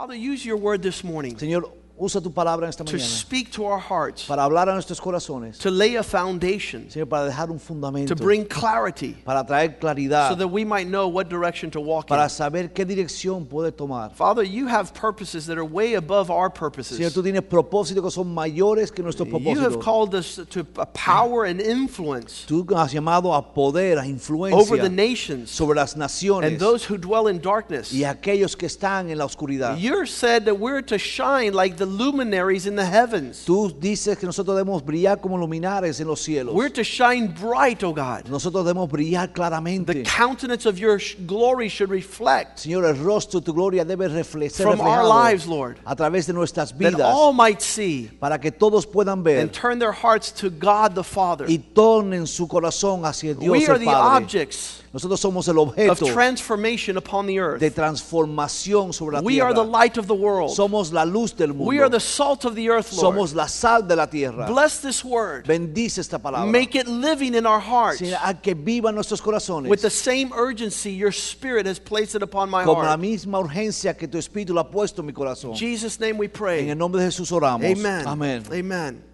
Father, use your word this morning. Señor, usa tu palabra en esta to mañana speak to our hearts, para hablar a nuestros corazones, to lay a foundation, Señor, para dejar un fundamento, to bring clarity, para traer claridad, so that we might know what direction to walk in. para saber qué dirección puede tomar. Father, you have purposes that are way above our purposes. Señor, tú tienes propósitos que son mayores que nuestros You have called us to a power and influence Tú has llamado a poder, a over the nations sobre las and those who dwell in darkness. y aquellos que están en la oscuridad. You're said that we're to shine like the luminaries in the heavens. Tú dices que nosotros debemos brillar como luminares en los cielos. We're to shine bright, oh God. Nosotros debemos brillar The countenance of your glory should reflect Señor, el rostro de tu gloria debe refle- ser from our lives, Lord, a través de nuestras that all might see para que todos puedan ver and turn their hearts to God the Father. y tornen su corazón hacia Dios We are the objects Nosotros somos el of transformation upon the de earth. transformación sobre la We are the light of the world. Somos la luz del We are the salt of the earth, Lord. Somos la sal de la tierra. Bless this word. Bendice esta palabra. Make it living in our hearts a que viva nuestros corazones with the same urgency your spirit has placed it upon my la heart. misma urgencia que tu espíritu lo ha puesto en mi corazón. In Jesus' name we pray. En el nombre de Jesús oramos. Amen. Amén. Amen.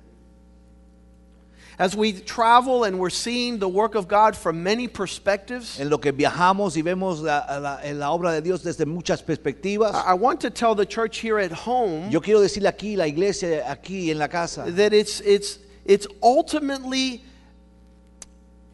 As we travel and we're seeing the work of God from many perspectives, En lo que viajamos y vemos la, la- la obra de Dios desde muchas perspectivas. I I want to tell the church here at home Yo quiero decirle aquí, la iglesia aquí en la casa, that it's it's it's ultimately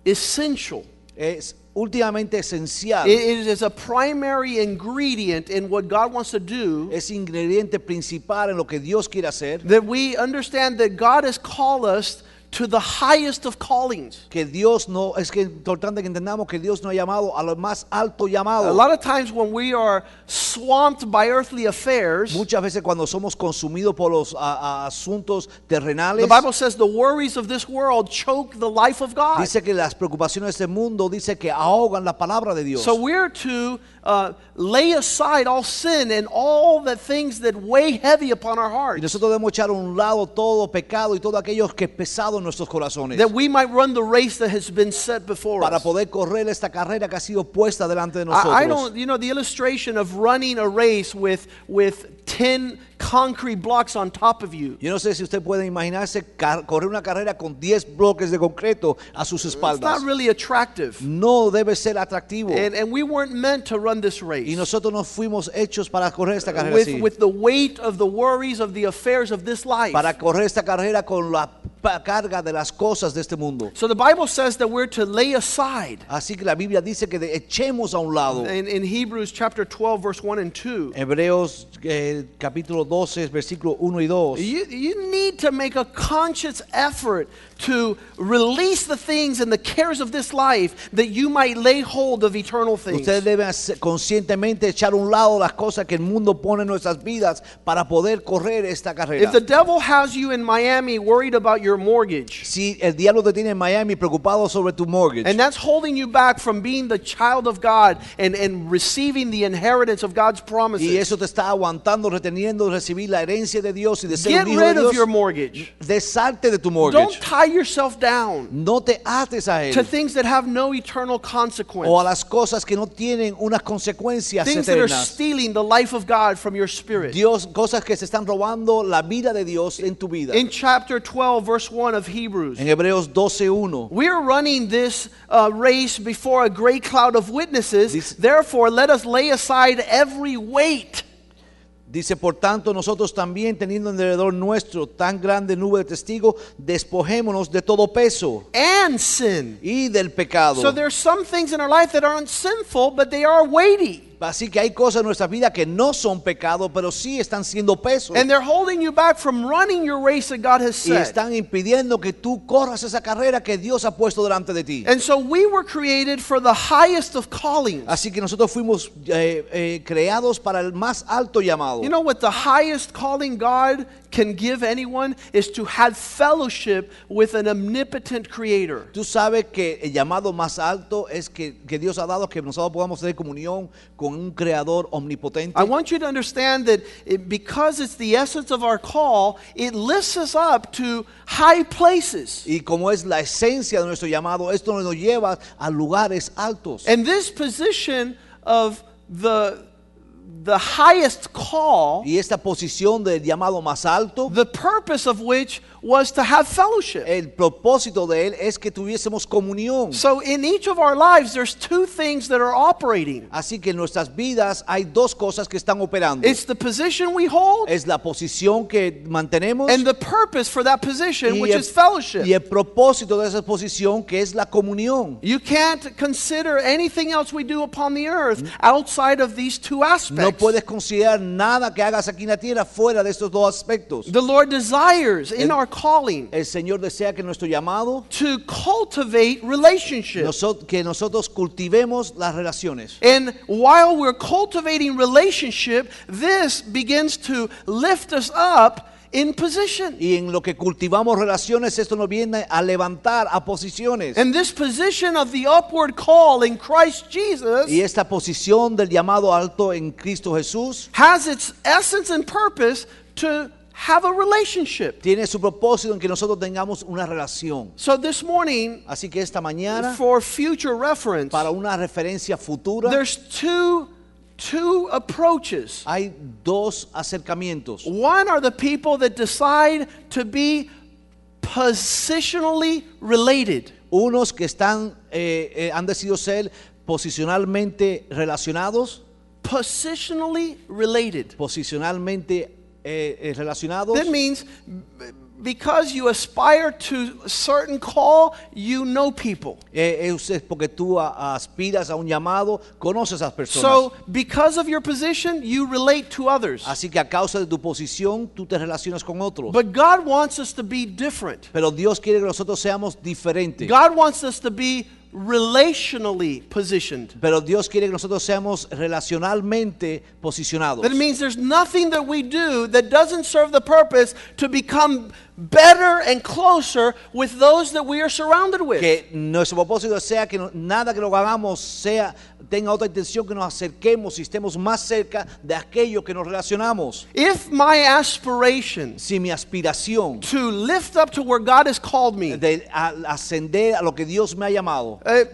essential. es últimamente esencial, It it is a primary ingredient in what God wants to do es ingrediente principal en lo que Dios quiere hacer, that we understand that God has called us to the highest of callings. que Dios no, es que importante que entendamos que Dios no ha llamado a lo más alto A llamado. lot of times when we are swamped by earthly affairs, Muchas veces cuando somos consumidos por los a- a asuntos terrenales, the Bible says the worries of this world choke the life of God. dice que las preocupaciones de este mundo dice que ahogan la palabra de Dios. So we're to uh, lay aside all sin and all the things that weigh heavy upon our Y hearts, nosotros debemos echar a un lado todo pecado y todo aquello que es pesado en nuestros corazones. that we might run the race that has been set before para us. poder correr esta carrera que ha sido puesta delante de I, nosotros. I don't, you know, the illustration of running a race with with ten concrete blocks on top of you. Yo no sé si usted puede imaginarse correr una carrera con 10 bloques de concreto a sus It's espaldas. not really attractive, No debe ser atractivo. and and we weren't meant to run this y race nosotros no fuimos hechos para correr esta carrera with así. with the weight of the worries of the affairs of this life. para correr esta carrera con la carga de las cosas de este mundo. So the Bible says that we're to lay aside. Así que la Biblia dice que echemos a un lado. In, in Hebrews chapter 12, verse 1 and 2, Hebreos eh, capítulo 12, versículo 1 y 2. you, you need to make a conscious effort to release the things and the cares of this life that you might lay hold of eternal things. Ustedes deben conscientemente echar un lado las cosas que el mundo pone en nuestras vidas para poder correr esta carrera. If the devil has you in Miami worried about your mortgage, Si el diablo te tiene en Miami preocupado sobre tu mortgage and that's holding you back from being the child of God and, and receiving the inheritance of God's promises. y eso te está aguantando, reteniendo recibir la herencia de Dios y de ser get un hijo de rid of your mortgage. desarte de tu mortgage. Don't tie yourself down No te ates a to things that have no eternal consequence. o a las cosas que no tienen unas consecuencias things that are stealing the life of God from your spirit. Dios, cosas que se están robando la vida de Dios en tu vida. In chapter 12, verse 1 of Hebrews, En Hebreos 12:1 we're running this uh, race before a great cloud of witnesses. Therefore, let us lay aside every weight. Dice, por tanto, nosotros también teniendo alrededor nuestro tan grande nube de testigos, despojémonos de todo peso And sin. y del pecado. So there's some things in our life that aren't sinful, but they are weighty. Así que hay cosas en nuestra vida que no son pecado, pero sí están siendo pesos. And they're holding you back from running your race that God has y set. están impidiendo que tú corras esa carrera que Dios ha puesto delante de ti. And so we were created for the highest of callings. Así que nosotros fuimos eh, eh, creados para el más alto llamado. You know what the highest calling God can give anyone is to have fellowship with an omnipotent creator. Tú sabes que el llamado más alto es que, que Dios ha dado que nosotros podamos tener comunión con un creador omnipotente. I want you to understand that it, because it's the essence of our call, it lifts us up to high places. Y como es la esencia de nuestro llamado, esto nos lleva a lugares altos. And this position of the the highest call, y esta posición del llamado más alto, the purpose of which was to have fellowship. el propósito de él es que tuviésemos comunión. So in each of our lives, there's two things that are operating. Así que en nuestras vidas hay dos cosas que están operando. It's the position we hold Es la posición que mantenemos and the purpose for that position, which el, is fellowship. y el propósito de esa posición que es la comunión. You can't consider anything else we do upon the earth outside of these two aspects. No puedes considerar nada que hagas aquí en la tierra fuera de estos dos aspectos. The Lord desires in El- our calling El Señor desea que nuestro llamado, to cultivate relationships. noso- que nosotros cultivemos las relaciones. And while we're cultivating relationship, this begins to lift us up in position. Y en lo que cultivamos relaciones, esto nos viene a levantar a posiciones. And this position of the upward call in Christ Jesus Y esta posición del llamado alto en Cristo Jesús has its essence and purpose to have a relationship. tiene su propósito en que nosotros tengamos una relación. So this morning, Así que esta mañana, for future reference, para una referencia futura, there's two two approaches. hay dos acercamientos. One are the people that decide to be positionally related. Unos que están, eh, eh, han decidido ser posicionalmente relacionados, Positionally related. posicionalmente eh, eh, relacionados. That means because you aspire to a certain call, you know people. Eh, es es porque tú aspiras a un llamado, conoces a esas personas. So, because of your position, you relate to others. Así que a causa de tu posición, tú te relacionas con otros. But God wants us to be different. Pero Dios quiere que nosotros seamos diferentes. God wants us to be relationally positioned. Pero Dios quiere que nosotros seamos relacionalmente posicionados. That means there's nothing that we do that doesn't serve the purpose to become better and closer with those that we are surrounded with. Que nuestro propósito sea que no- nada que lo hagamos sea tenga otra intención que nos acerquemos y estemos más cerca de aquello que nos relacionamos. If my aspiration Si mi aspiración to lift up to where God has called me de a- ascender a lo que Dios me ha llamado uh,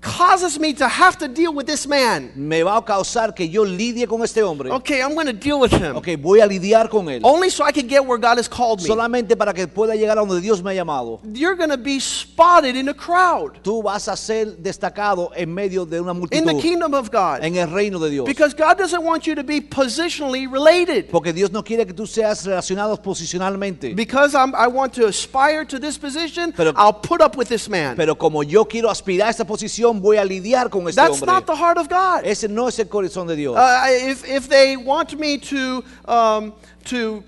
causes me to have to deal with this man, me va a causar que yo lidie con este hombre. okay, I'm going to deal with him. Ok, voy a lidiar con él. Only so I can get where God has called me. Solamente para que pueda llegar a donde Dios me ha llamado. You're going to be spotted in a crowd Tú vas a ser destacado en medio de una multitud. in the kingdom of God en el reino de Dios. because God doesn't want you to be positionally related. Porque Dios no quiere que tú seas relacionado posicionalmente. Because I'm, I want to aspire to this position, Pero- I'll put up with this man. Pero como yo quiero aspirar a esta posición, voy a lidiar con este That's hombre. not the heart of God. Ese no es el corazón de Dios. Uh, if, if they want me to, um, to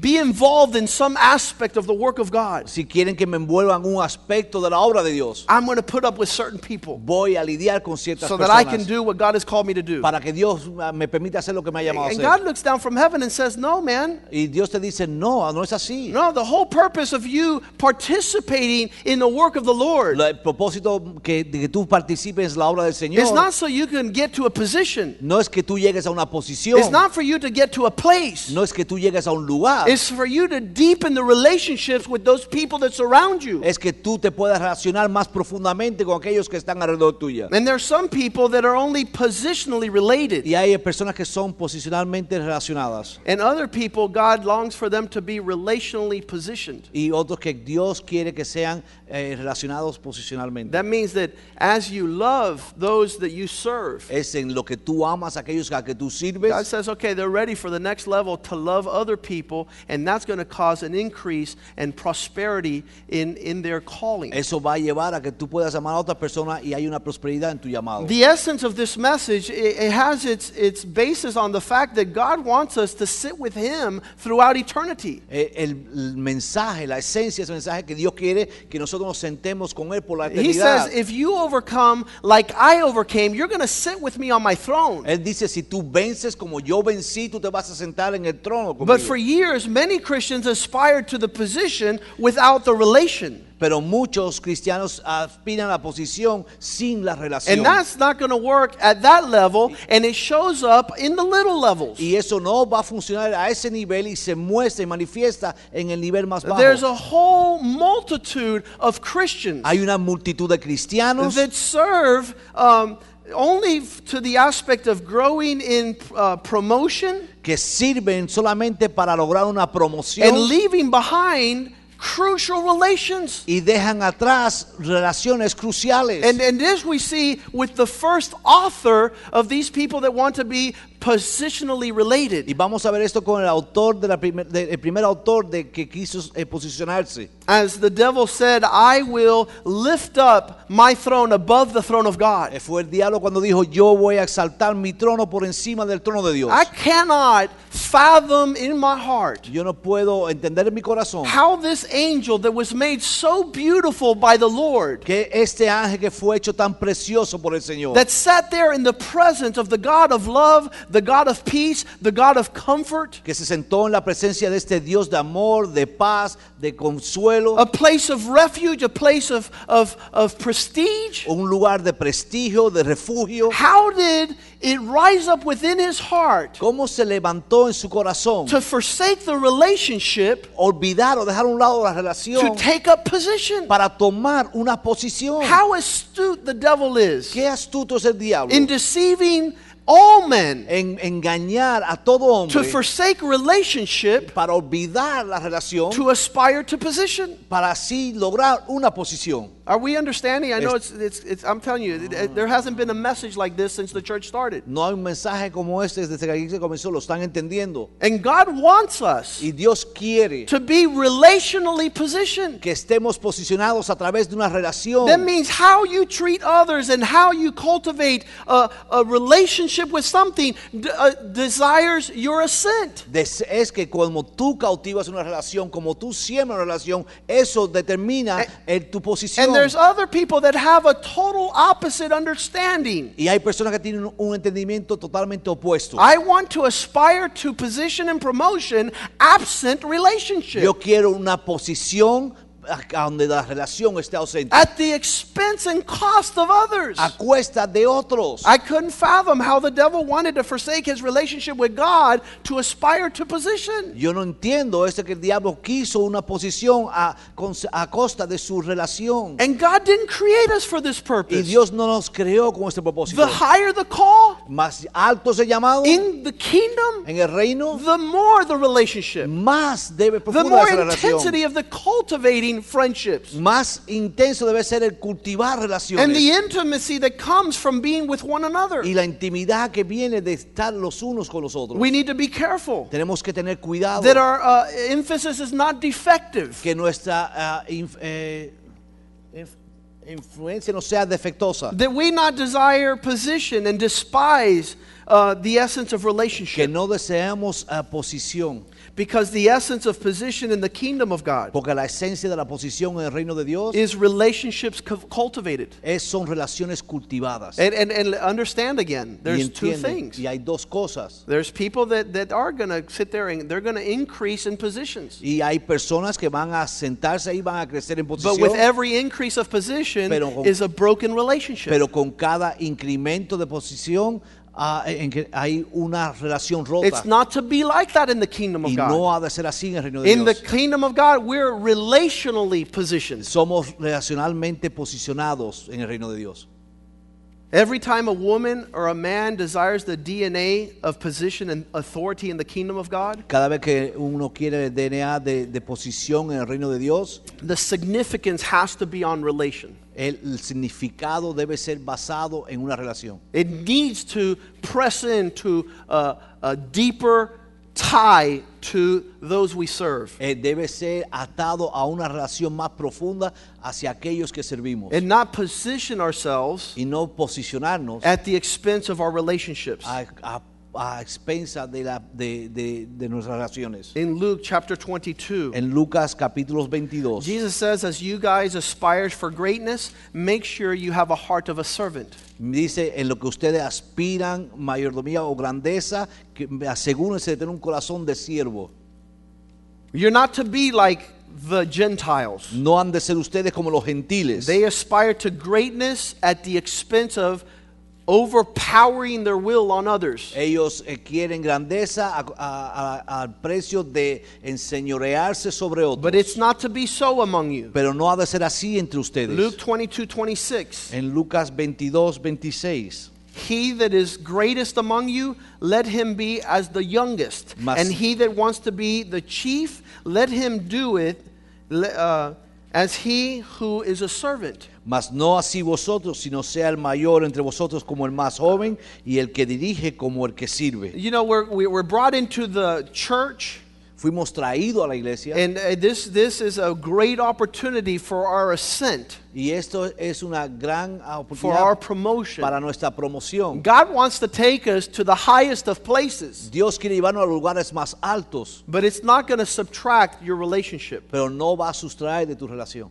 be involved in some aspect of the work of God, si quieren que me envuelva en un aspecto de la obra de Dios, I'm going to put up with certain people voy a lidiar con ciertas so that I can do what God has called me to do. para que Dios me permita hacer lo que me ha llamado a And hacer. God looks down from heaven and says, No, man. y Dios te dice, no, no es así. No, the whole purpose of you participating in the work of the Lord Lo- el propósito que, de que tú participes en la obra del Señor is not so you can get to a position. no es que tú llegues a una posición, It's not for you to get to a place. no es que tú llegues a un lugar, It's for you to deepen the relationships with those people that surround you. es que tú te puedas relacionar más profundamente con aquellos que están alrededor tuya. And there are some people that are only positionally related. Y hay personas que son posicionalmente relacionadas And other people, God longs for them to be relationally positioned. y otros que Dios quiere que sean eh, relacionados posicionalmente. That means that as you love those that you serve, Es en lo que tú amas a aquellos a que tú sirves. God says, okay, they're ready for the next level to love other people, and that's going to cause an increase and prosperity in, in their calling. Eso va a llevar a que tú puedas amar a otra persona y hay una prosperidad en tu llamado. The essence of this message, it, it has its, its basis on the fact that God wants us to sit with Him throughout eternity. Eh, El, el mensaje, la esencia, ese mensaje que Dios quiere que nosotros nos sentemos con Él por la eternidad. He says, if you overcome like I overcame, you're going to sit with me on my throne. Él dice, si tú vences como yo vencí, tú te vas a sentar en el trono conmigo. But for years, many Christians aspired to the position without the relation. Pero muchos cristianos aspiran a la posición sin la relación. And that's not going to work at that level, and it shows up in the little levels. Y eso no va a funcionar a ese nivel y se muestra y manifiesta en el nivel más bajo. There's a whole multitude of Christians Hay una multitud de cristianos that serve um, only to the aspect of growing in uh, promotion que sirven solamente para lograr una promoción and leaving behind crucial relations. y dejan atrás relaciones cruciales. And, and this we see with the first author of these people that want to be positionally related. Y vamos a ver esto con el autor de la primer, de- el primer autor de que quiso eh, posicionarse. As the devil said, I will lift up my throne above the throne of God. Eh, Fue el diablo cuando dijo, yo voy a exaltar mi trono por encima del trono de Dios. I cannot fathom in my heart Yo no puedo entender en mi corazón how this angel that was made so beautiful by the Lord, que este ángel que fue hecho tan precioso por el Señor, that sat there in the presence of the God of love, the God of peace, the God of comfort, que se sentó en la presencia de este Dios de amor, de paz, de consuelo, a place of refuge, a place of, of, of prestige. un lugar de prestigio, de refugio. How did it rise up within his heart ¿Cómo se levantó en su corazón? to forsake the relationship Olvidar o dejar a un lado la relación. to take up position? para tomar una posición. How astute the devil is Qué astuto es el diablo in deceiving all men en engañar a todo to forsake relationship para olvidar la relación, to aspire to position. para así lograr una posición. Are we understanding? I know it's, it's, it's I'm telling you, there hasn't been a message like this since the church started. No hay un mensaje como este desde que aquí se comenzó, lo están entendiendo. And God wants us Y Dios quiere to be relationally positioned. que estemos posicionados a través de una relación. That means how you treat others and how you cultivate a, a relationship with something uh, desires your assent. Des- Es que como tú cautivas una relación, como tú siembras una relación, eso determina el- tu posición. There's other people that have a total opposite understanding. Y hay personas que tienen un entendimiento totalmente opuesto. I want to aspire to position and promotion absent relationship Yo quiero una posición a- donde la relación esté ausente. at the expense and cost of others. A cuesta de otros. I couldn't fathom how the devil wanted to forsake his relationship with God to aspire to position. Yo no entiendo esto que el diablo quiso una posición a, a costa de su relación. And God didn't create us for this purpose. Y. Dios no nos creó con este propósito. The higher the call Más alto se llamado in the kingdom, en el reino, the more the relationship, más debe the profunda more esa relación. intensity of the cultivating friendships, Más intenso debe ser el cultivar and the relaciones. intimacy that comes from being with one another. Y la intimidad que viene de estar los unos con los otros. We need to be careful Tenemos que tener cuidado that our uh, emphasis is not defective. que nuestra inf- eh, inf- influencia no sea defectuosa. That we not desire position and despise uh, the essence of Que relationship. no deseamos ah, posición. Because the essence of position in the kingdom of God Porque la esencia de la posición en el reino de Dios is relationships cultivated. es, son relaciones cultivadas. And, and, and understand again, there's two things. y hay dos cosas. There's people that, that are going to sit there and they're going to increase in positions. Y hay personas que van a sentarse y van a crecer en But with every increase of position con- is a broken relationship. pero con cada incremento de posición ah, en que hay una relación rota. It's not to be like that in the kingdom of y God. no ha de ser así en el reino de In the Dios. kingdom of God, we're relationally positioned. Somos relacionalmente posicionados en el reino de Dios. Every time a woman or a man desires the DNA of position and authority in the kingdom of God, Cada vez que uno quiere el DNA de, de posición en el reino de Dios, the significance has to be on relation. el, el significado debe ser basado en una relación. It needs to press into a, a deeper tie to those we serve. Eh, debe ser atado a una relación más profunda hacia aquellos que servimos. And not position ourselves y no posicionarnos at the expense of our relationships. a, a- a expensa de, la, de, de- de nuestras relaciones. In Luke chapter 22, En Lucas capítulos 22, Jesus says, as you guys aspire for greatness, make sure you have a heart of a servant. Dice, en lo que ustedes aspiran, mayordomía o grandeza, que asegúrense de tener un corazón de siervo. You're not to be like the Gentiles. No han de ser ustedes como los gentiles. They aspire to greatness at the expense of overpowering their will on others. Ellos eh, quieren grandeza a- a- a- al precio de enseñorearse sobre otros. But it's not to be so among you. Pero no ha de ser así entre ustedes. Luke 22:26. en Lucas 22, 26. He that is greatest among you, let him be as the youngest. Mas- and he that wants to be the chief, let him do it uh, as he who is a servant. Mas no así vosotros, sino sea el mayor entre vosotros como el más joven y el que dirige como el que sirve. You know, we're, we- we're brought into the church, Fuimos traídos a la iglesia and uh, this, this is a great opportunity for our ascent, y esto es una gran for our oportunidad promotion. para nuestra promoción. God wants to take us to the highest of places, Dios quiere llevarnos a lugares más altos, but it's not going to subtract your relationship. pero no va a sustraer de tu relación.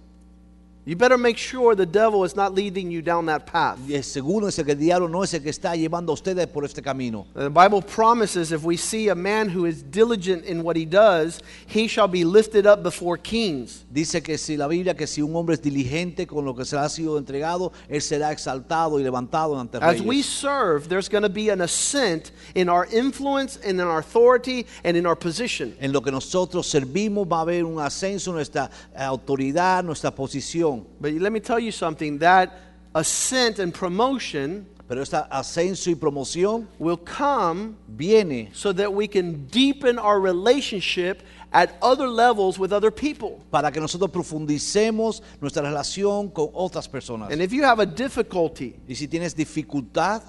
You better make sure the devil is not leading you down that path. Es el que el diablo no es el que está llevando a ustedes por este camino. The Bible promises if we see a man who is diligent in what he does, he shall be lifted up before kings. Dice que si la Biblia que si un hombre es diligente con lo que se le ha sido entregado, él será exaltado y levantado ante As we serve, there's going to be an ascent in our influence and in our authority and in our position. En lo que nosotros servimos va a haber un ascenso en nuestra eh, autoridad, nuestra posición. But let me tell you something that ascent and promotion Pero este ascenso y promoción will come viene so that we can deepen our relationship at other levels with other people. para que nosotros profundicemos nuestra relación con otras personas. And if you have a difficulty, Y si tienes dificultad,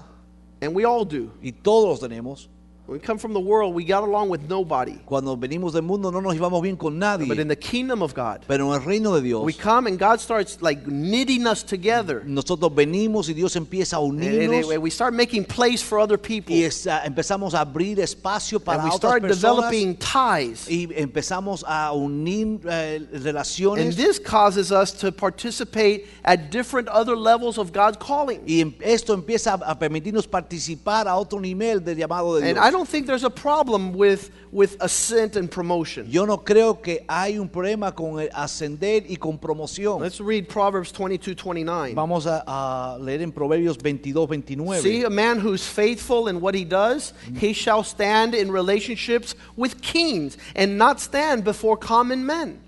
and we all do, y todos tenemos, when we come from the world, we got along with nobody. cuando venimos del mundo no nos llevamos bien con nadie. But in the kingdom of God, Pero en el reino de Dios, we come and God starts like knitting us together. nosotros venimos y Dios empieza a And, unirnos. and we start making place for other people. y esa- empezamos a abrir espacio para And we otras start personas developing ties. y empezamos a unir eh, And this causes us to participate at different other levels of God's calling. y esto empieza a permitirnos participar a otro nivel del llamado de And Dios. I don't think there's a problem with, with ascent and promotion. Yo no creo que hay un problema con el ascender y con promoción. Let's read Proverbs 22 29. Vamos a, a leer en Proverbios 22, 29. See, a man who's faithful in what he does, he shall stand in relationships with kings and not stand before common men.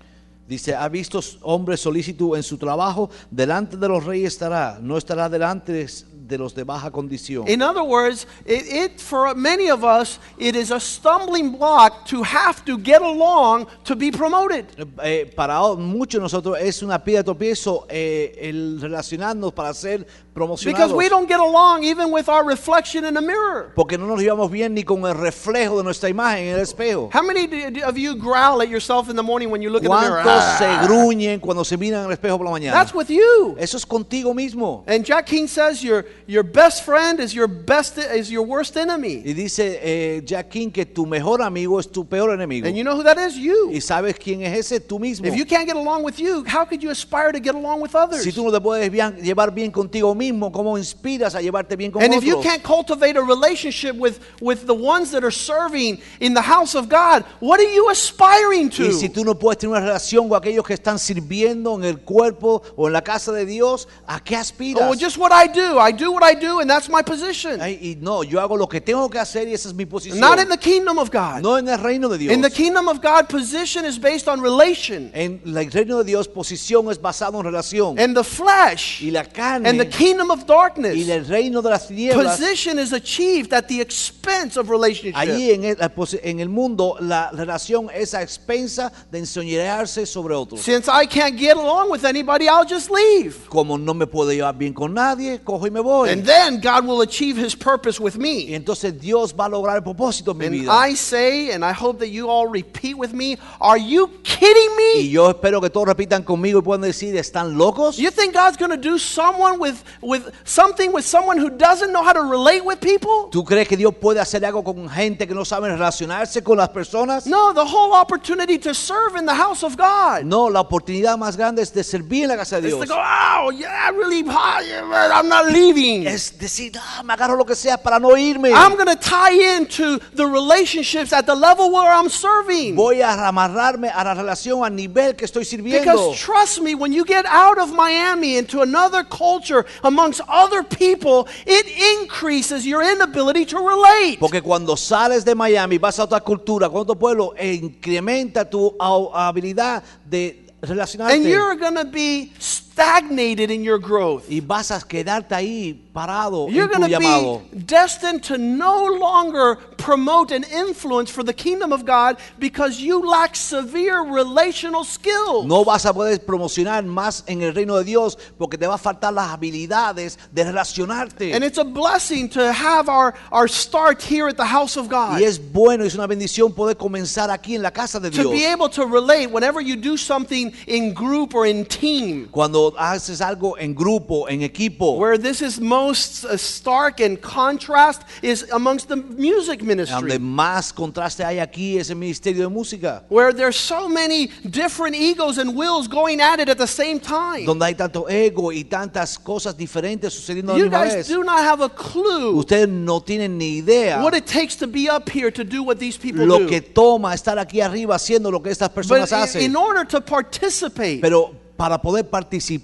Dice, ha visto hombre solícito en su trabajo, delante de los reyes estará, no estará delante de, los de baja condición. In other words, it, it for many of us, it is a stumbling block to have to get along to be promoted. Eh, para o- muchos de nosotros es una piedra de tropiezo eh, el relacionarnos para ser Because promocionados. we don't get along even with our reflection in a mirror. Porque no nos llevamos bien ni con el reflejo de nuestra imagen en el espejo. How many of you growl at yourself in the morning when you look in the mirror? ¿Cuántos Ah, se gruñen cuando se miran en el espejo por la mañana? That's with you. Eso es contigo mismo. And Jack King says your, your best friend is your best is your worst enemy. Y dice eh, Jack King que tu mejor amigo es tu peor enemigo. And you know who that is? You. Y sabes quién es ese, tú mismo. If you can't get along with you, how could you aspire to get along with others? Si tú no te puedes bien- llevar bien contigo mismo, ¿cómo inspiras a llevarte bien con And if you otros? can't cultivate a relationship with, with the ones that are serving in the house of God, what are you aspiring to? Y si tú no puedes tener una relación con aquellos que están sirviendo en el cuerpo o en la casa de Dios, ¿a qué aspiras? oh, just what I do. I do what I do, and that's my position. Ay, y no, yo hago lo que tengo que hacer y esa es mi posición. Not in the kingdom of God. no en el reino de Dios. In the kingdom of God, position is based on relation. en el reino de Dios, posición es basada en relación. And the flesh y la carne and the kingdom of darkness, y el reino de las tinieblas. position is achieved at the expense of relationship. Allí en el, en el mundo la relación es a expensa de enseñarse sobre otros. Since I can't get along with anybody, I'll just leave. Como no me puedo llevar bien con nadie, cojo y me voy. And then God will achieve his purpose with y me. entonces Dios va a lograr el propósito en mi And vida. I say, and I hope that you all repeat with me, are you kidding me? y yo espero que todos repitan conmigo y puedan decir, ¿están locos? You think God's going to do someone with, with something with someone who doesn't know how to relate with people? ¿Tú crees que Dios puede hacer algo con gente que no sabe relacionarse con las personas? No, the whole opportunity to serve in the house of God. No, la oportunidad más grande es de servir en la casa de It's Dios. to go, oh, yeah, really, I'm not leaving. Es decir, ah, me agarro lo que sea para no irme. I'm going to tie into the relationships at the level where I'm serving. Voy a amarrarme a la relación a nivel que estoy sirviendo. Because trust me, when you get out of Miami into another culture amongst other people, it increases your inability to relate. Porque cuando sales de Miami, vas a otra cultura, con otro pueblo, e incrementa tu habilidad de relacionarte. And you're going to be stagnated in your growth. y vas a quedarte ahí parado You're en tu going to llamado. be destined to no longer promote and influence for the kingdom of God because you lack severe relational skills. No vas a poder promocionar más en el reino de Dios porque te va a faltar las habilidades de relacionarte. And it's a blessing to have our, our start here at the house of God. Y es bueno, es una bendición poder comenzar aquí en la casa de To be able to relate whenever you do something in group or in team, Cuando haces algo en grupo, en equipo, where this is most uh, stark and contrast is amongst the music ministry. donde más contraste hay aquí es el ministerio de música. Where there's so many different egos and wills going at it at the same time. Donde hay tanto ego y tantas cosas diferentes sucediendo a la You guys do not have a clue Ustedes no tienen ni idea what it takes to be up here to do what these people lo do. que toma estar aquí arriba haciendo lo que estas personas in, hacen. in order to participate, Pero para poder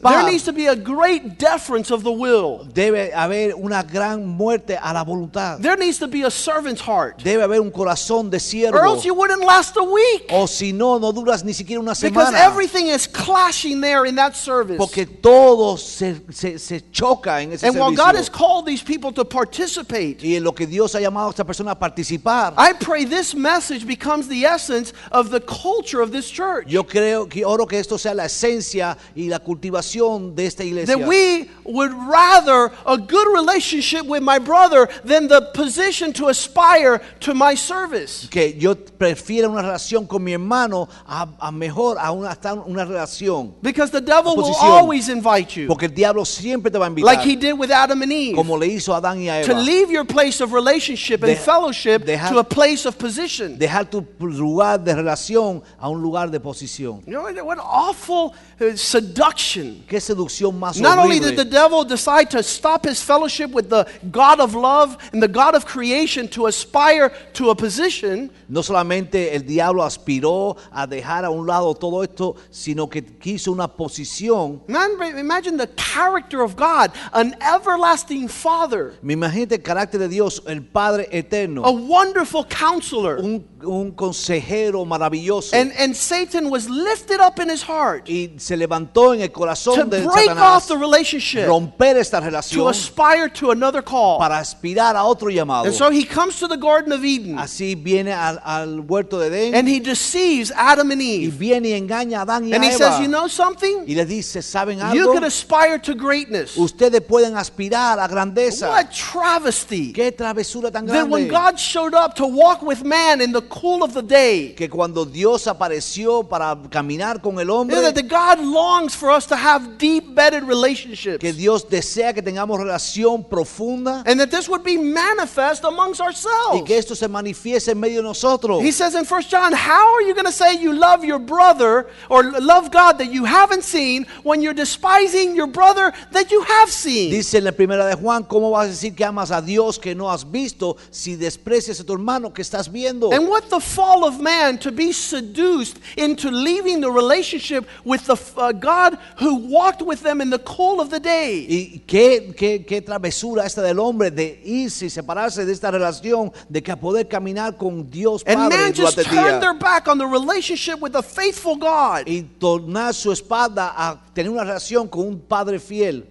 there needs to be a great deference of the will. debe haber una gran muerte a la voluntad. There needs to be a servant's heart. Debe haber un corazón de Or siervo. else you wouldn't last a week. O si no, no duras ni siquiera una Because semana. everything is clashing there in that service. Porque todo se, se, se choca en ese And while God has servicio. called these people to participate, Y en lo que Dios ha llamado a esta persona a participar. I pray this message becomes the essence of the culture of this church. Yo creo que oro que esto sea la esencia y la cultivación de esta iglesia. That we would rather a good relationship with my brother than the position to aspire to my service. que yo prefiero una relación con mi hermano a, a mejor a una, hasta una relación. Because the devil will always invite you, Porque el diablo siempre te va a invitar. like he did with Adam and Eve, como le hizo a Adán y a to Eva. leave your place of relationship and Deja- fellowship dejar- to a place of position. Dejar tu lugar de relación a un lugar de posición. You know, what- what awful uh, seduction. Qué seducción más Not only did the devil decide to stop his fellowship with the God of love and the God of creation to aspire to a position, No solamente el diablo aspiró a dejar a un lado todo esto, sino que quiso una posición. man, imagine the character of God, an everlasting Father, Me imagino el carácter de Dios, el Padre eterno, a wonderful counselor. un, un consejero maravilloso. And, and Satan was lifted up in his heart y se levantó en el to corazón de break off Satanás the relationship, romper esta to relación aspire to another call. para aspirar a otro llamado. And so he comes to the Garden of Eden Así viene al, al huerto de Edén and he deceives Adam and y Eve. viene y engaña a Adán y And a he Eva says, You know something? y les dice, ¿saben You algo? could aspire to greatness. Ustedes pueden aspirar a grandeza. What travesty. Qué travesura tan That when grande. God showed up to walk with man in the cool of the day, que cuando Dios apareció para caminar con el you know, hombre, that the God longs for us to have deep bedded relationships. que Dios desea que tengamos relación profunda And that this would be manifest amongst y ourselves. que esto se manifieste en medio de nosotros. He says in 1 John, How are you going to say you love your brother or love God that you haven't seen when you're despising your brother that you have seen? Dice en la primera de Juan, ¿cómo vas a decir que amas a Dios que no has visto si desprecias a tu hermano que estás viendo? And what the fall of man to be seduced into leaving the relationship with the uh, God who walked with them in the cool of the day. Y qué, qué, qué travesura esta del hombre de irse y separarse de esta relación, de que a poder caminar con Dios And man just turned their back on the relationship with a faithful God. Y tornar su espada a tener una relación con un Padre fiel.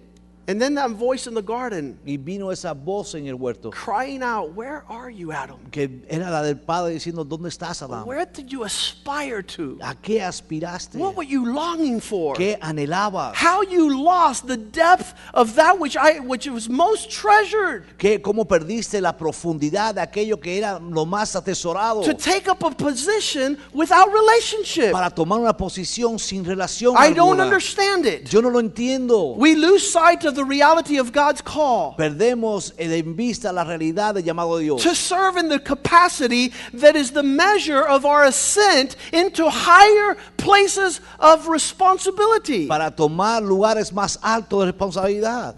And then that voice in the garden Y vino esa voz en el huerto, crying out, Where are you, Adam? que era la del Padre diciendo, ¿dónde estás, Adán? Where did you aspire to? ¿A qué aspiraste? What were you longing for? ¿Qué anhelabas? How you lost the depth of that which I which was most treasured ¿Qué, ¿Cómo perdiste la profundidad de aquello que era lo más atesorado? to take up a position without relationship. Para tomar una posición sin relación I don't alguna. understand it. Yo no lo entiendo. We lose sight of the reality of God's call Perdemos en vista la realidad del llamado de Dios. to serve in the capacity that is the measure of our ascent into higher places of responsibility. Para tomar lugares más altos de responsabilidad.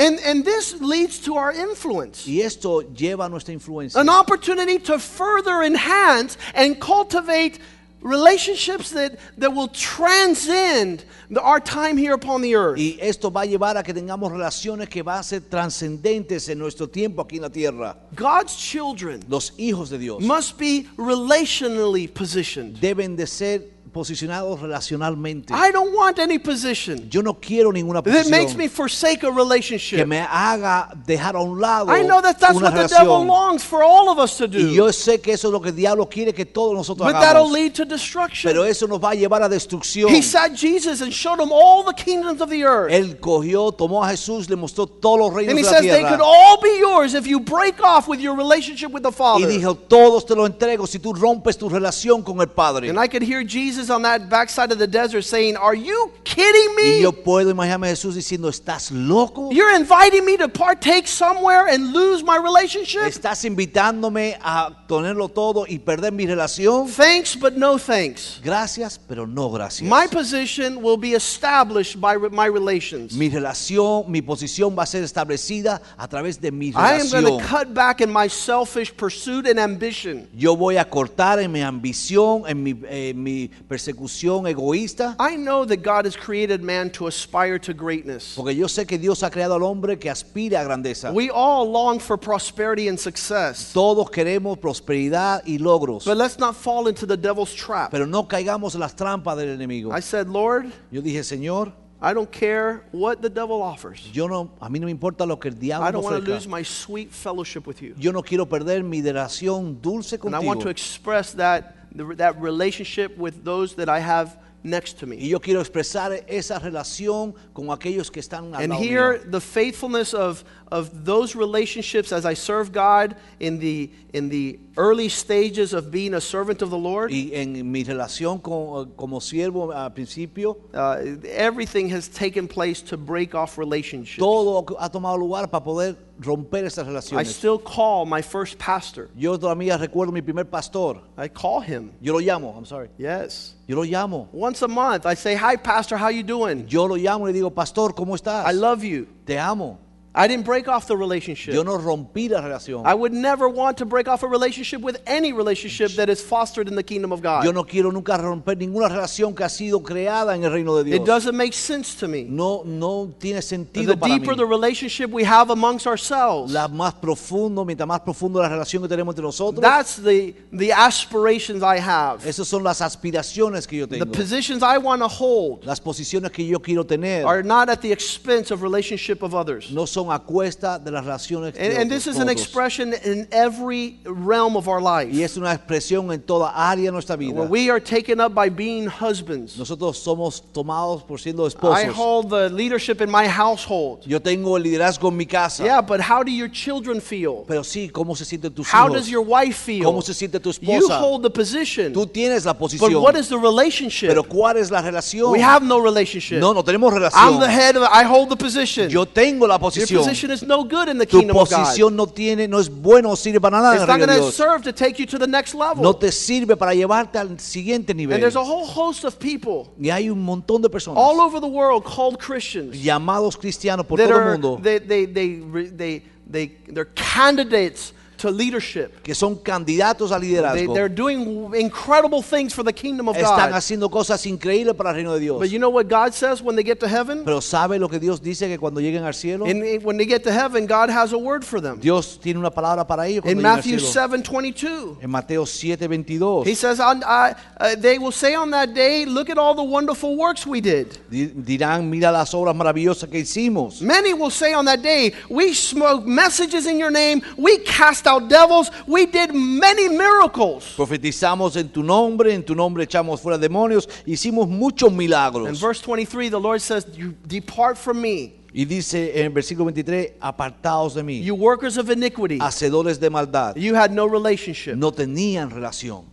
And, and this leads to our influence. Y esto lleva a nuestra influencia. An opportunity to further enhance and cultivate relationships that, that will transcend the, our time here upon the earth. Y esto va a llevar a que tengamos relaciones que van a ser trascendentes en nuestro tiempo aquí en la tierra. God's children Los hijos de Dios must be relationally positioned. deben de ser posicionados relacionalmente. I don't want any position Yo no quiero ninguna that makes me posición forsake a que relationship. me haga dejar a un lado I know that that's una what the devil relación. longs for all of us to Y do. yo sé que eso es lo que el diablo quiere que todos nosotros But that'll hagamos. lead to destruction. Pero eso nos va a llevar a destrucción. He sat Jesus and showed him all the kingdoms of the earth. Él cogió, tomó a Jesús, le mostró todos los reinos And he de la says they tierra. could all be yours if you break off with your relationship with the Y Father. dijo, todos te lo entrego si tú rompes tu relación con el Padre. And I could hear Jesus on that backside of the desert saying, Are you kidding Y me? yo puedo imaginarme a Jesús diciendo, ¿estás loco? You're inviting me to partake somewhere and lose my relationship? ¿Estás invitándome a tenerlo todo y perder mi relación? Thanks, but no thanks. Gracias, pero no gracias. My position will be established by my relations. Mi relación, mi posición va a ser establecida a través de mi relación. I am going to cut back in my selfish pursuit and ambition. Yo voy a cortar en mi ambición, en mi, en mi persecución egoísta, I know that God has created man to aspire to greatness. porque yo sé que Dios ha creado al hombre que aspire a grandeza. We all long for prosperity and success. Todos queremos prosperidad y logros, But let's not fall into the devil's trap. pero no caigamos en las trampas del enemigo. I said, Lord, Yo dije, Señor, I don't care what the devil offers. yo no, a mí no me importa lo que el I diablo me don't want to lose my sweet fellowship with you. Yo no quiero perder mi relación dulce And I want contigo. to express that, that relationship with those that I have next to Y me. yo quiero expresar esa relación con aquellos que están al And lado here, mío. the faithfulness of, of those relationships as I serve God in the, in the early stages of being a servant of the Lord, Y en mi relación con- como siervo al principio, uh, everything has taken place to break off relationships. todo ha tomado lugar para poder romper esas I relaciones. still call my first pastor. Yo todavía recuerdo mi primer pastor. I call him. Yo lo llamo, I'm sorry. Yes. Yo lo llamo. Once a month, I say, "Hi, pastor. How you doing? Yo lo llamo y le digo, pastor, ¿cómo estás? I love you." Te amo. I didn't break off the relationship. Yo no rompí la relación. I would never want to break off a relationship with any relationship that is fostered in the kingdom of God. Yo no quiero nunca romper ninguna relación que ha sido creada en el reino de It doesn't make sense to me. No, no tiene The para deeper mí. the relationship we have amongst ourselves, La más profundo, mientras más profundo la relación que tenemos entre nosotros, that's the, the aspirations I have. esas son las aspiraciones que yo The positions I want to hold Las posiciones que yo quiero tener are not at the expense of relationship of others. no son a cuesta de las relaciones de And, this is an expression in every realm of our life. Y es una expresión en toda área de nuestra vida. Where we are taken up by being husbands. Nosotros somos tomados por siendo I esposos. hold the leadership in my household. Yo tengo el liderazgo en mi casa. Yeah, but how do your children feel? Pero sí, ¿cómo se sienten tus How hijos? does your wife feel? ¿Cómo se siente tu You esposa? hold the position. Tú tienes la But posición. what is the relationship? Pero ¿cuál es la relación? We have no relationship. No, no tenemos I'm relación. the head of I hold the position. Yo tengo la Your posición. position is no good in the Tu kingdom of God. posición no tiene, no es bueno, no sirve para nada en It's el not going to Dios. serve to take you to the next level. No te sirve para llevarte al siguiente and nivel. there's a whole host of people Y hay un montón de personas all over the world called Christians llamados cristianos por todo el mundo they they they they they they're candidates to leadership. que son candidatos a They, liderazgo. they're doing incredible things for the kingdom of Están God. haciendo cosas increíbles para el reino de Dios. But you know what God says when they get to heaven? Pero ¿sabe lo que Dios dice que cuando lleguen al cielo? And when they get to heaven, God has a word for them. Dios tiene una palabra para ellos In cuando lleguen al Matthew cielo. 7 22. En Mateo 7:22 He says, on, I, uh, They will say on that day, Look at all the wonderful works we did. di- dirán, mira las obras maravillosas que hicimos. Many will say on that day, We spoke messages in your name, we cast out devils, we did many miracles. Profetizamos en tu nombre, en tu nombre echamos fuera demonios, hicimos muchos milagros. In verse 23, the Lord says, You depart from me, Y dice en el versículo 23, apartaos de mí, you workers of iniquity. hacedores de maldad. You had no relationship. No tenían relación.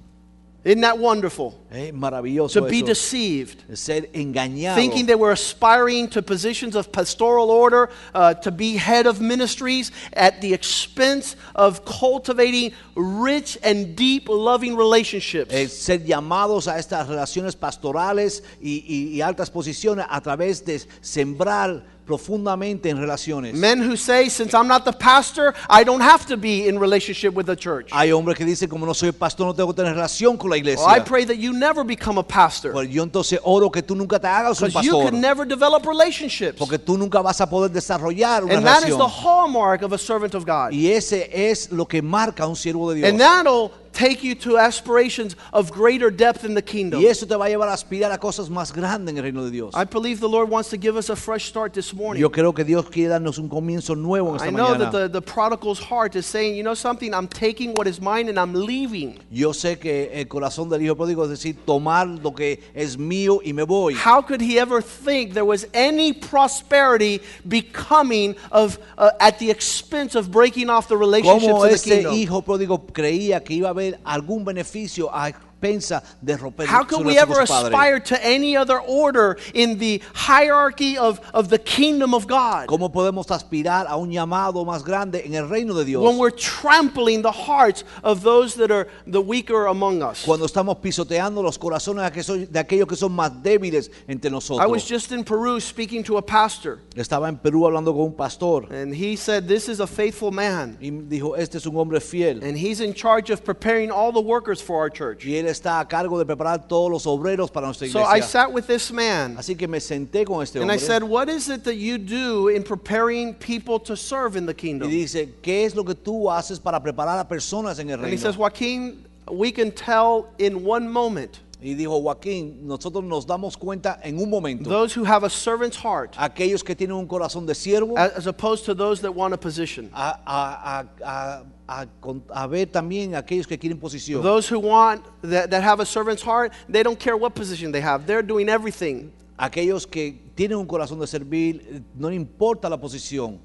Isn't that wonderful? Es maravilloso To be eso. deceived. ser engañado. thinking they were aspiring to positions of pastoral order, uh, to be head of ministries at the expense of cultivating rich and deep loving relationships. Eh, ser llamados a estas relaciones pastorales y, y- y altas posiciones a través de sembrar profundamente en relaciones. Men who say, since I'm not the pastor, I don't have to be in relationship with the church. Hay hombres que dicen, como no soy pastor, no tengo que tener relación con la iglesia. Well, I pray that you never become a pastor Pues yo entonces oro que tú nunca te hagas un because you can never develop relationships. Porque tú nunca vas a poder desarrollar una And that is relación. the hallmark of a servant of God. Y ese es lo que marca un siervo de Dios. And that'll take you to aspirations of greater depth in the kingdom. Y eso te va a llevar a aspirar a cosas más grandes en el reino de Dios. I believe the Lord wants to give us a fresh start this morning. Yo creo que Dios quiere darnos un comienzo nuevo en esta I know mañana. that the, the prodigal's heart is saying, you know something, I'm taking what is mine and I'm leaving. Yo sé que el corazón del hijo pródigo es decir, tomar lo que es mío y me voy. How could he ever think there was any prosperity becoming of uh, at the expense of breaking off the relationships ¿Cómo in the ese kingdom? hijo pródigo creía que iba a haber algún beneficio a expensa de romper How can we ever con su padre? aspire to any other order in the hierarchy of, of the kingdom of God ¿Cómo podemos aspirar a un llamado más grande en el reino de Dios? when we're trampling the hearts of those that are the weaker among us? Cuando estamos pisoteando los corazones de aquellos, de aquellos que son más débiles entre nosotros. I was just in Peru speaking to a pastor, Estaba en Perú hablando con un pastor and he said, This is a faithful man, y dijo, este es un hombre fiel. and he's in charge of preparing all the workers for our church. Y él está a cargo de preparar todos los obreros para nuestra So I iglesia. sat with this man, Así que me senté con este and I hombre said, What is it that you do in preparing people to serve in the y kingdom? dice, ¿qué es lo que tú haces para preparar a personas en el And he reino? says, Joaquin, we can tell in one moment Y dijo, Joaquín, nosotros nos damos cuenta en un momento, those who have a servant's heart aquellos que tienen un corazón de siervo, as opposed to those that want a position. a, a- a- a- a ver también aquellos que quieren posición. Those who want, that, that have a servant's heart, they don't care what position they have. They're doing everything. Aquellos que tienen un corazón de servir, no importa la posición,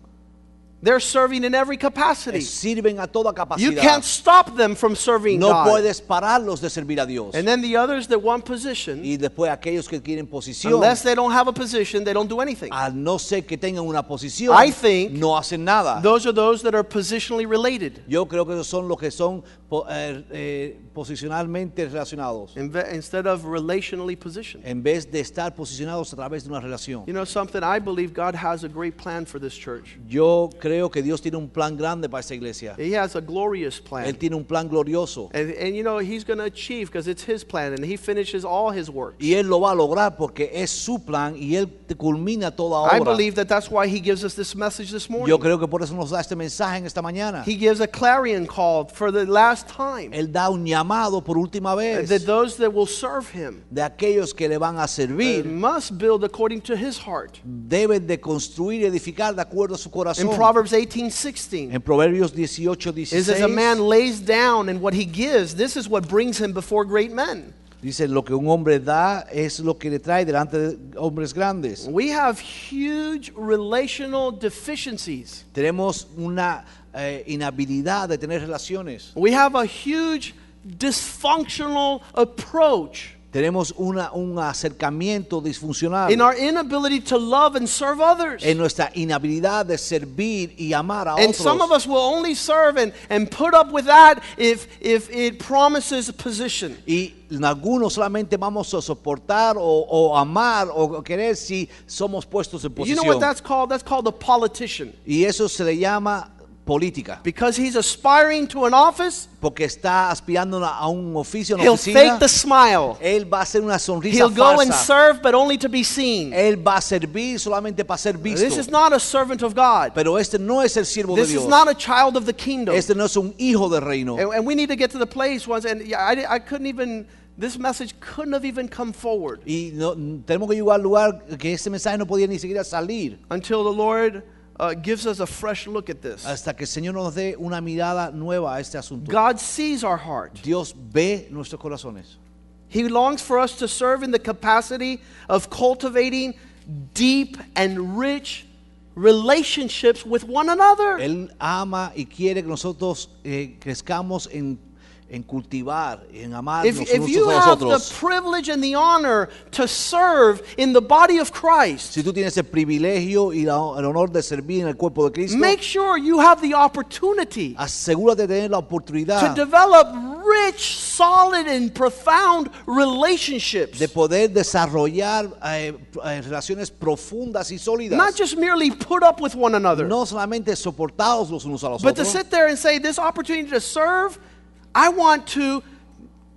They're serving in every capacity. sirven a toda capacidad. You can't stop them from serving No God. puedes pararlos de servir a Dios. And then the others that want position, Y después aquellos que quieren posición, unless they don't have a position, they don't do anything. al no ser que tengan una posición, I think no hacen nada. Those are those that are positionally related Yo creo que esos son los que son eh, eh, posicionalmente relacionados, inve- instead of relationally positioned. en vez de estar posicionados a través de una relación. You know something? I believe God has a great plan for this church. Yo creo que Dios tiene un plan grande para esta iglesia. He has a glorious plan. Él tiene un plan glorioso. And, and you know, He's going to achieve because it's His plan and He finishes all His work. Y Él lo va a lograr porque es su plan y Él culmina toda I obra. believe that that's why He gives us this message this morning. Yo creo que por eso nos da este mensaje en esta mañana. He gives a clarion call for the last time Él da un llamado por última vez that those that will serve Him de aquellos que le van a servir. must build according to His heart. Deben de construir y edificar de acuerdo a su In corazón. Proverbs 18 16. En Proverbios 18, is as a man lays down and what he gives, this is what brings him before great men. dice lo que un hombre da es lo que le trae delante de hombres grandes. We have huge relational deficiencies. Tenemos una eh, inhabilidad de tener relaciones. We have a huge dysfunctional approach Tenemos una, un acercamiento disfuncional in our inability to love and serve others. en nuestra inhabilidad de servir y amar a And some of otros. us will only serve and, and put up with that if, if it promises a position. Y algunos solamente vamos a soportar o, o amar o querer si somos puestos en You know what posición. that's called? That's called a politician. Y eso se le llama política. Because he's aspiring to an office, Porque está aspirando a un oficio en he'll oficina. fake the smile. Él va a hacer una sonrisa He'll go and serve, but only to be seen. Él va a servir solamente para ser visto. This is not a servant of God. Pero este no es el siervo de Dios. This is not a child of the kingdom. Este no es un hijo del reino. And, and we need to get to the place once, and I, I couldn't even, this message couldn't have even come forward Y no- tenemos que llegar al lugar que este mensaje no podía ni siquiera salir until the Lord uh, gives us a fresh look at this. hasta que el Señor nos dé una mirada nueva a este asunto. God sees our heart. Dios ve nuestros corazones. He longs for us to serve in the capacity of cultivating deep and rich relationships with one another. Él ama y quiere que nosotros eh, crezcamos en, en cultivar, en amarnos If, if you have the privilege and the honor to serve in the body of Christ, Si tú tienes el privilegio y la- el honor de servir en el cuerpo de Cristo, make sure you have the opportunity asegúrate de tener la to develop rich, solid, and profound relationships. de poder desarrollar eh, eh, relaciones profundas y sólidas. Not just merely put up with one another, no solamente soportados los unos a los but to otros, sit there and say, This opportunity to serve, I want to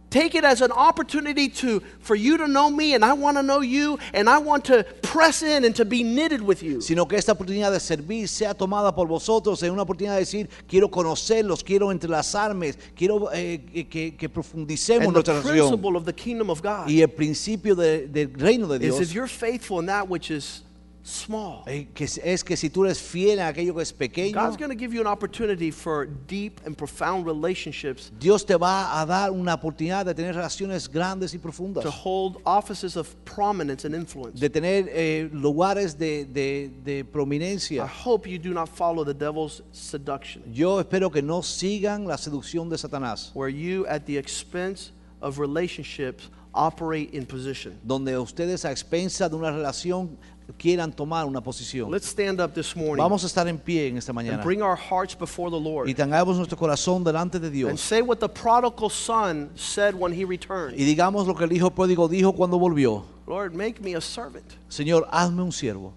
take it as an opportunity to for you to know me and I want to know you and I want to press in and to be knitted with you. sino que esta oportunidad de servir sea tomada por vosotros en una oportunidad de decir, quiero conocerlos, quiero entrelazarme, quiero eh, que, que profundicemos And the nuestra relación. principle of the kingdom of God Y el principio de- del reino de is if Dios you're faithful in that which is small, eh, es, que si tú eres fiel en aquello que es pequeño, God's going to give you an opportunity for deep and profound relationships Dios te va a dar una oportunidad de tener relaciones grandes y profundas, to hold offices of prominence and influence. de tener eh, lugares de, de- de I prominencia. hope you do not follow the devil's seduction, Yo espero que no sigan la seducción de Satanás, where you, at the expense of relationships, operate in position. donde ustedes a expensa de una relación quieran tomar una posición. Let's stand up this morning Vamos a estar en pie en esta and mañana bring our hearts before the y Lord tengamos nuestro corazón delante de and Dios say what the prodigal son said when he returned y digamos lo que el hijo pródigo dijo cuando volvió. Lord, make me a servant. Señor, hazme un siervo,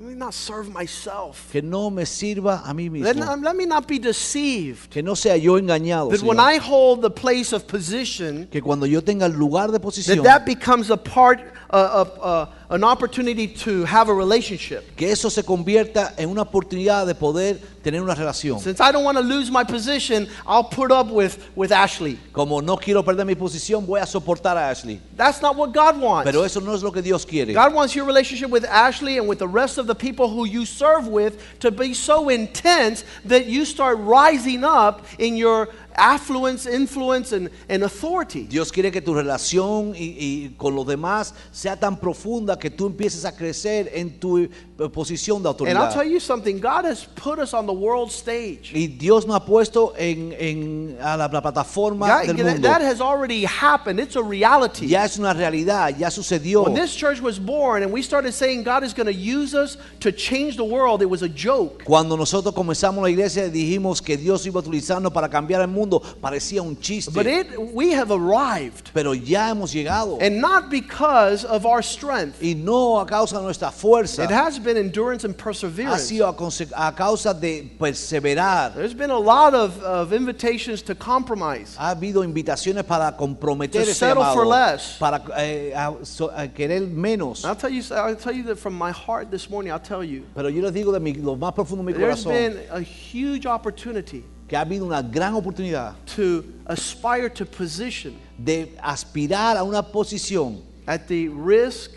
Let me not serve myself. que no me sirva a mí Let, mismo, not- let me not be deceived. que no sea yo engañado, That when Señor. I hold the place of position, que cuando yo tenga el lugar de that posición, that becomes a part, of, uh, an opportunity to have a relationship. que eso se convierta en una oportunidad de poder tener una relación. Since I don't want to lose my position, I'll put up with, with Ashley. Como no quiero perder mi posición, voy a soportar a Ashley. That's not what God wants. Pero eso no es lo que Dios quiere. God wants your relationship with Ashley and with the rest of the people who you serve with to be so intense that you start rising up in your affluence, influence, and, and authority. Dios quiere que tu relación y, y con los demás sea tan profunda que tú empieces a crecer en tu eh, posición de And I'll autoridad. tell you something God has put us on the world stage. Y Dios nos ha puesto en, en- a la, la plataforma God- del mundo. that has already happened. It's a reality. Ya es una realidad, ya sucedió. When this church was born and we started saying God is going to use us to change the world, it was a joke. Cuando nosotros comenzamos la iglesia dijimos que Dios iba a utilizarnos para cambiar el mundo, parecía un chiste. But it, we have arrived. Pero ya hemos llegado. And not because of our strength. y no a causa de nuestra fuerza. It has been endurance and ha perseverance. sido a, causa de perseverar. There's been a lot of, of invitations to compromise. Ha habido invitaciones para comprometer To ese settle llamado, for less. para eh, a- so- a querer menos. I'll tell you, I'll tell you that from my heart this morning. I'll tell you, Pero yo les digo de mi- lo más profundo de mi there's corazón been a huge opportunity que ha habido una gran oportunidad to aspire to position de aspirar a una posición, at the risk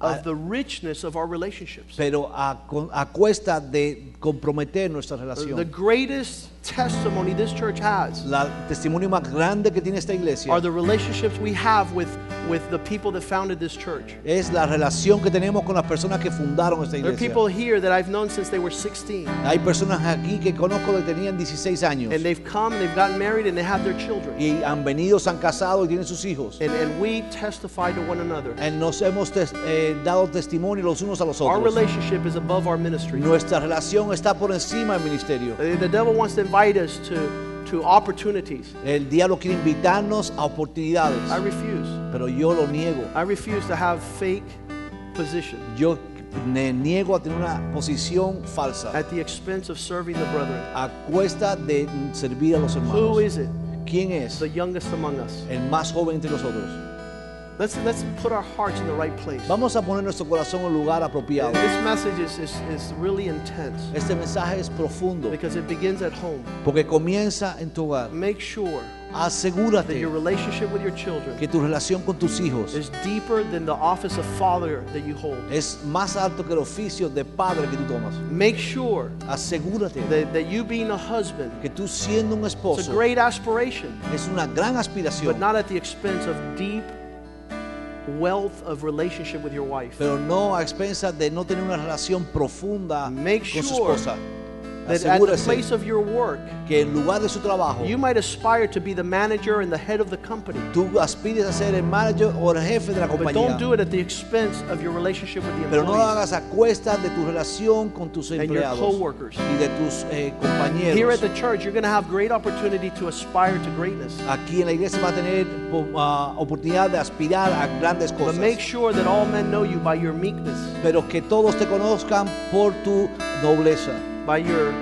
of the richness of our relationships. pero a, a cuesta de comprometer nuestra The relación. greatest testimony this church has La testimonio más grande que tiene esta iglesia are the relationships we have with, with the people that founded this church. es la relación que tenemos con las personas que fundaron esta There are iglesia. people here that I've known since they were 16. Hay personas aquí que conozco que tenían 16 años And they've come, they've gotten married, and they have their children. y han venido, se han casado y tienen sus hijos. And, and we testify to one another. Eh, Nos hemos tes- eh, dado testimonio los unos a los Our otros. relationship is above our ministry. Nuestra relación está por encima del ministerio. The the devil wants to invite us to, to opportunities. El diablo quiere invitarnos a oportunidades, I refuse. pero yo lo niego. I refuse to have fake position Yo me niego a tener una posición falsa at the expense of serving the brethren. a cuesta de servir a los Who hermanos. is it? ¿Quién es The youngest among us. el más joven entre nosotros? Let's, let's put our hearts in the right place. Vamos a poner nuestro corazón en el lugar apropiado. This message is, is, is really intense Este mensaje es profundo because it begins at home. porque comienza en tu hogar. Make sure that your relationship with your children que tu relación con tus hijos is deeper than the office of father that you hold. es más alto que el oficio de padre que tú tomas. Make sure Asegúrate that, that you being a husband, que tú siendo un esposo it's a great aspiration, es una gran aspiración, but not at the expense of deep wealth of relationship with your wife. pero no a expensas de no tener una relación profunda Make con su esposa. That at the place of your work, que en lugar de su trabajo you might aspire to be the manager and the head of the company. tú aspires a ser el manager o el jefe de la But don't do it at the expense of your relationship with the employees. Pero no lo hagas a cuesta de tu relación con tus and your empleados coworkers. y de tus eh, Here at the church, you're going to have great opportunity to aspire to greatness. Aquí en la iglesia va a tener ah, oportunidad de aspirar a grandes cosas. But make sure that all men know you by your meekness, pero que todos te conozcan por tu nobleza, by your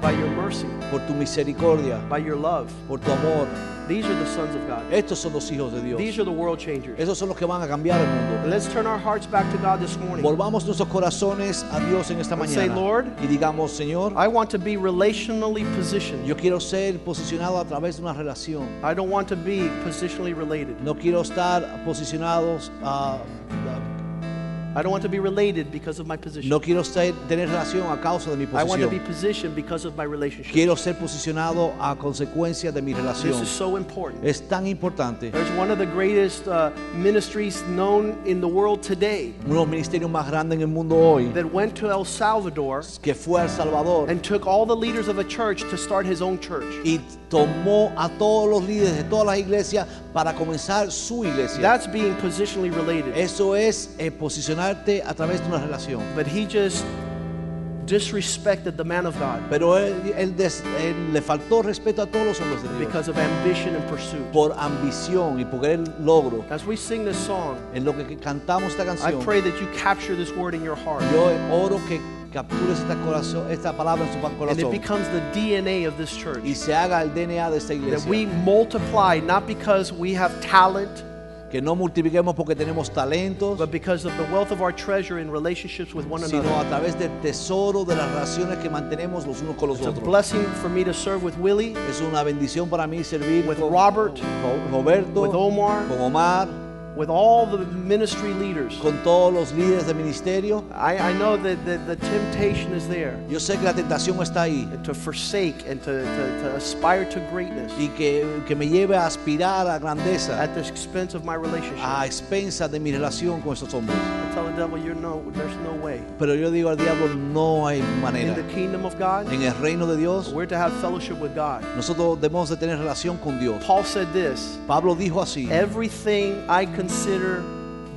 by your mercy, por tu misericordia, by your love, por tu amor, These are the sons of God. Estos son los hijos de Dios. These are the world changers. Esos son los que van a cambiar el mundo. And let's turn our hearts back to God this morning. Volvamos nuestros corazones a Dios en esta Let's say, Lord, y digamos, Señor, I want to be relationally positioned. yo quiero ser posicionado a través de una relación. I don't want to be positionally related. No quiero estar posicionados a, I don't want to be related because of my position. no quiero ser- tener relación a causa de mi I want to be posición. positioned because of my relationship. Quiero ser posicionado a consecuencia de mi This relación. is so important. Es tan importante. There's one of the greatest uh, ministries known in the world today Uno de los ministerios más grandes en el mundo hoy that went to El Salvador que fue a El Salvador and took all the leaders of a church to start his own church. y tomó a todos los líderes de todas las iglesias para comenzar su iglesia. That's being positionally related. Eso es eh, posicionarte a través de una relación. But he just disrespected the man of God Pero él, él des- él le faltó respeto a todos los hombres de Dios because of ambition and pursuit. por ambición y por el logro. As we sing this song, En lo que cantamos esta I pray that you capture this word in your heart yo oro que captures esta, corazón, esta palabra en su and it becomes the DNA of this church. y se haga el DNA de esta iglesia. That we multiply not because we have talent, Que no multipliquemos porque tenemos talentos, but because of the wealth of our treasure in relationships with one sino another. a través del tesoro de las relaciones que mantenemos los unos con los It's a blessing for me to serve with Willie, Es una bendición para mí servir With con Robert, con Roberto, with Omar, con Omar, with all the ministry leaders. con todos los líderes de ministerio. I, I know that the, the temptation is there Yo sé que la tentación está ahí to forsake and to, to, to aspire to greatness y que, que me lleve a aspirar a grandeza at the expense of my relationship. a expensas de mi relación con esos hombres. I tell the devil, you're no, there's no way. Pero yo digo al diablo, no hay In manera. the kingdom of God, En el reino de Dios, we're to have fellowship with God. nosotros debemos de tener relación con Dios. Paul said this Pablo dijo así, everything I consider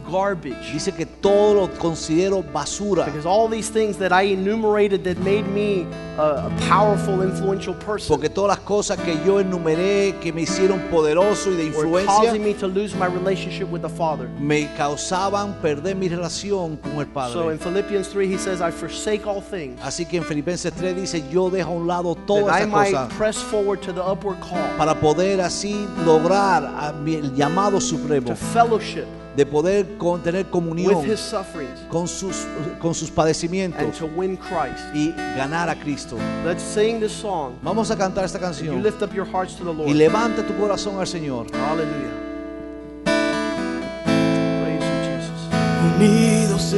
garbage. dice que todo lo considero basura. Because all these things that I enumerated that made me a, a powerful, influential person Porque todas las cosas que yo enumeré que me hicieron poderoso y de were causing influencia me to lose my relationship with the Father. me causaban perder mi relación con el So in Padre. Philippians 3, he says, I forsake all things Así que en Filipenses 3 dice, yo dejo a un lado that todas I esas might cosas press forward to the upward call, para poder así lograr el llamado supremo to fellowship de poder con- tener with comunión his sufferings, con sus, con sus and padecimientos to win Christ. y ganar a Cristo. Let's sing this song. Vamos a cantar esta You canción lift up your hearts to the y Lord. levanta tu corazón al Señor. You, Jesus. Unidos